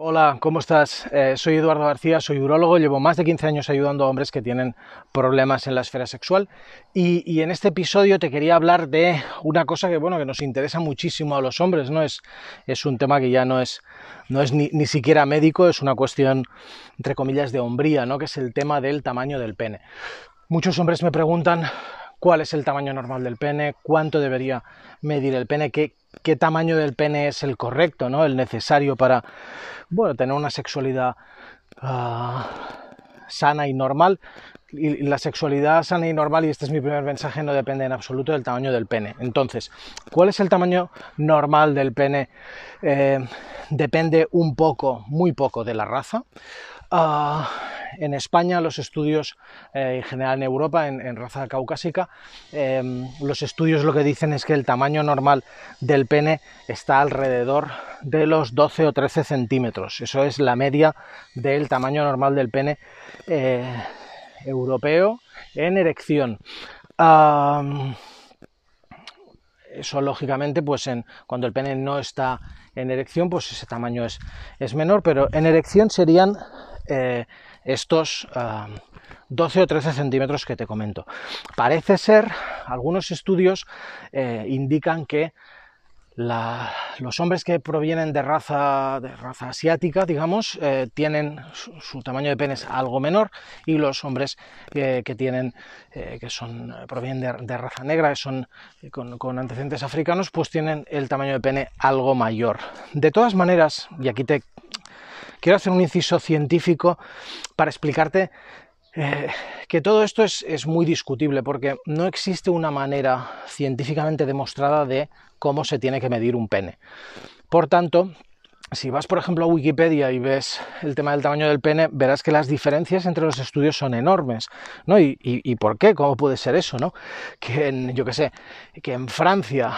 Hola, ¿cómo estás? Eh, soy Eduardo García, soy urólogo, llevo más de 15 años ayudando a hombres que tienen problemas en la esfera sexual y, y, en este episodio te quería hablar de una cosa que, bueno, que nos interesa muchísimo a los hombres, ¿no? Es, es un tema que ya no es, no es ni, ni, siquiera médico, es una cuestión, entre comillas, de hombría, ¿no? Que es el tema del tamaño del pene. Muchos hombres me preguntan cuál es el tamaño normal del pene, cuánto debería medir el pene, qué, tamaño del pene es el correcto, ¿no? el necesario para bueno, tener una sexualidad uh, sana y normal. Y la sexualidad sana y normal, y este es mi primer mensaje, no depende en absoluto del tamaño del pene. Entonces, ¿cuál es el tamaño normal del pene? Eh, depende un poco, muy poco de la raza. Uh, en España los estudios, eh, en general en Europa, en, raza caucásica, eh, los estudios lo que dicen es que el tamaño normal del pene está alrededor de los 12 o 13 centímetros. Eso es la media del tamaño normal del pene europeo en erección. Eso lógicamente, pues cuando el pene no está en erección, pues ese tamaño es, es menor, pero en erección serían eh, estos uh, 12 o 13 centímetros que te comento. Parece ser, algunos estudios eh, indican que la, los hombres que provienen de raza, de raza asiática, digamos, eh, tienen su, tamaño de penes algo menor y los hombres eh, que tienen, eh, que son, provienen de, raza negra, son con, antecedentes africanos, pues tienen el tamaño de pene algo mayor. De todas maneras, y aquí te quiero hacer un inciso científico para explicarte eh, que todo esto es, es, muy discutible porque no existe una manera científicamente demostrada de cómo se tiene que medir un pene. Por tanto, si vas, por ejemplo, a Wikipedia y ves el tema del tamaño del pene, verás que las diferencias entre los estudios son enormes, ¿no? ¿Y, por qué? ¿Cómo puede ser eso, no? Que en, yo qué sé, que en Francia,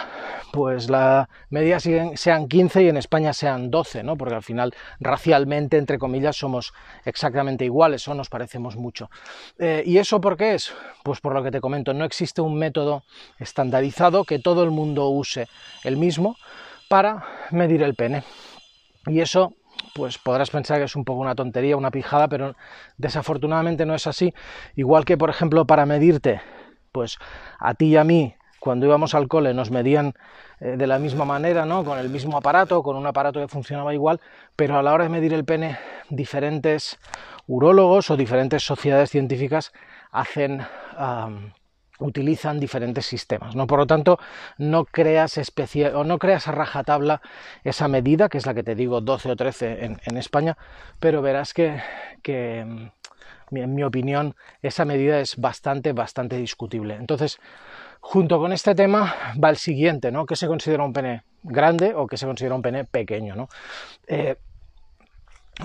pues la media sean 15 y en España sean 12, ¿no? Porque al final, racialmente, entre comillas, somos exactamente iguales o nos parecemos mucho. Eh, ¿Y eso por qué es? Pues por lo que te comento, no existe un método estandarizado que todo el mundo use el mismo para medir el pene. Y eso, pues podrás pensar que es un poco una tontería, una pijada, pero desafortunadamente no es así. Igual que, por ejemplo, para medirte, pues a ti y a mí, cuando íbamos al cole, nos medían eh, de la misma manera, ¿no? Con el mismo aparato, con un aparato que funcionaba igual, pero a la hora de medir el pene, diferentes urólogos o diferentes sociedades científicas hacen. Utilizan diferentes sistemas, ¿no? Por lo tanto, no creas especial o no creas a rajatabla esa medida, que es la que te digo 12 o 13 en, en España, pero verás que, que, en mi opinión, esa medida es bastante, bastante discutible. Entonces, junto con este tema va el siguiente, ¿no? ¿Qué se considera un pene grande o qué se considera un pene pequeño, ¿no? Eh,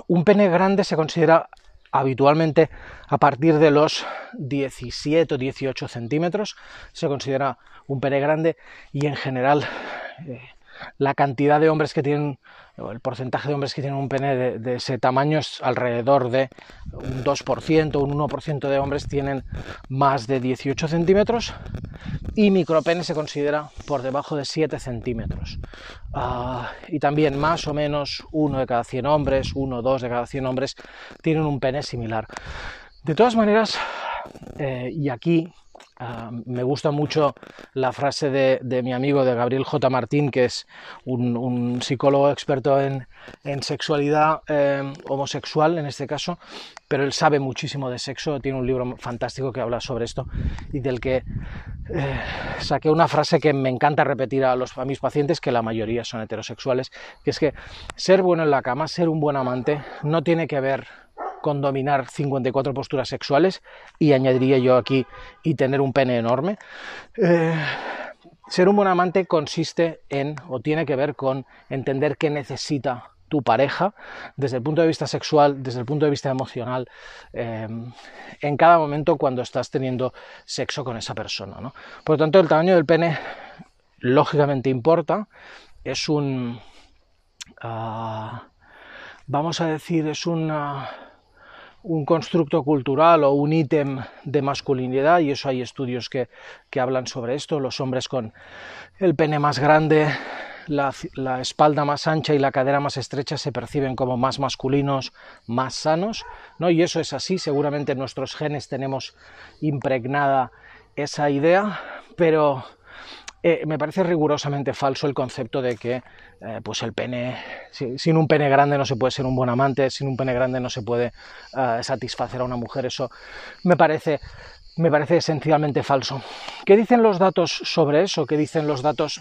un pene grande se considera habitualmente a partir de los 17 o 18 centímetros se considera un pene grande y en general eh, la cantidad de hombres que tienen o el porcentaje de hombres que tienen un pene de, de, ese tamaño es alrededor de un 2%, un 1% de hombres tienen más de 18 centímetros y micropene se considera por debajo de 7 centímetros. Uh, y también más o menos uno de cada 100 hombres, uno o dos de cada 100 hombres tienen un pene similar. De todas maneras, eh, y aquí Uh, me gusta mucho la frase de, de, mi amigo de Gabriel J. Martín, que es un, un psicólogo experto en, en sexualidad eh, homosexual en este caso, pero él sabe muchísimo de sexo, tiene un libro fantástico que habla sobre esto y del que saqué una frase que me encanta repetir a mis pacientes, que la mayoría son heterosexuales, que es que ser bueno en la cama, ser un buen amante, no tiene que ver con dominar 54 posturas sexuales y añadiría yo aquí y tener un pene enorme. Eh, ser un buen amante consiste en o tiene que ver con entender qué necesita tu pareja desde el punto de vista sexual, desde el punto de vista emocional, eh, en cada momento cuando estás teniendo sexo con esa persona. ¿no? Por lo tanto, el tamaño del pene lógicamente importa, es un... Uh, vamos a decir, es una un constructo cultural o un ítem de masculinidad, y eso hay estudios que, que, hablan sobre esto. Los hombres con el pene más grande la, espalda más ancha y la cadera más estrecha se perciben como más masculinos, más sanos, ¿no? Y eso es así, seguramente en nuestros genes tenemos impregnada esa idea, pero eh, me parece rigurosamente falso el concepto de que eh, pues el pene, sin un pene grande no se puede ser un buen amante, sin un pene grande no se puede eh, satisfacer a una mujer. Eso me parece, me parece esencialmente falso. ¿Qué dicen los datos sobre eso? ¿Qué dicen los datos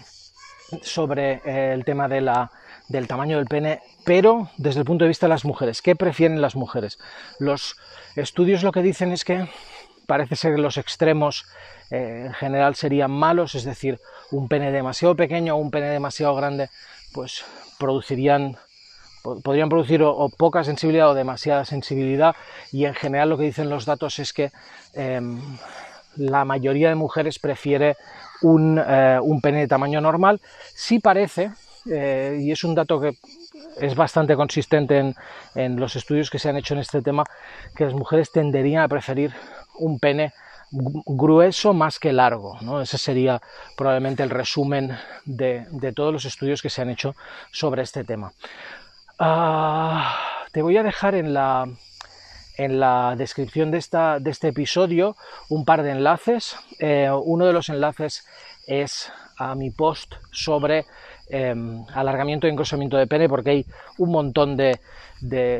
sobre el tema de la, del tamaño del pene, pero desde el punto de vista de las mujeres? ¿Qué prefieren las mujeres? Los estudios lo que dicen es que parece ser que los extremos en general serían malos, es decir, un pene demasiado pequeño o un pene demasiado grande, pues producirían podrían producir o, poca sensibilidad o demasiada sensibilidad y en general lo que dicen los datos es que em, la mayoría de mujeres prefiere un, eh, pene de tamaño normal. Sí parece, eh, y es un dato que es bastante consistente en, en, los estudios que se han hecho en este tema, que las mujeres tenderían a preferir un pene grueso más que largo. ¿no? Ese sería probablemente el resumen de, todos los estudios que se han hecho sobre este tema. Ah, te voy a dejar en la, en la descripción de, esta, de este episodio un par de enlaces. Eh, uno de los enlaces es a mi post sobre Em, alargamiento y engrosamiento de pene, porque hay un montón de,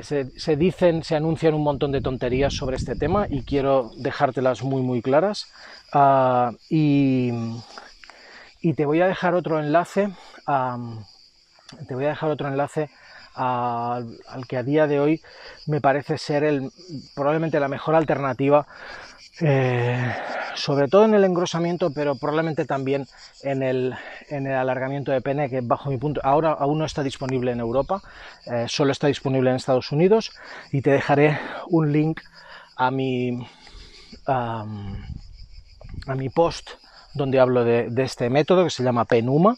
se, dicen, se anuncian un montón de tonterías sobre este tema y quiero dejártelas muy muy claras. Ah, y, te voy a dejar otro enlace, te voy a dejar otro enlace al que a día de hoy me parece ser el, probablemente la mejor alternativa eh, sobre todo en el engrosamiento, pero probablemente también en el, en el, alargamiento de pene, que bajo mi punto, ahora aún no está disponible en Europa, eh, solo está disponible en Estados Unidos, y te dejaré un link a mi, a mi post donde hablo de, este método que se llama Penuma,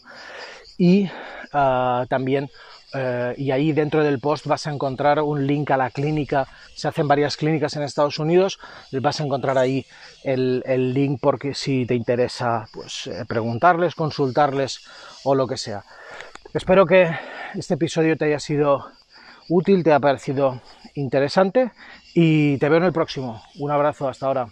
y ah, también eh, y ahí dentro del post vas a encontrar un link a la clínica. Se hacen varias clínicas en Estados Unidos. Vas a encontrar ahí el, link porque si te interesa pues, eh, preguntarles, consultarles o lo que sea. Espero que este episodio te haya sido útil, te haya parecido interesante y te veo en el próximo. Un abrazo, hasta ahora.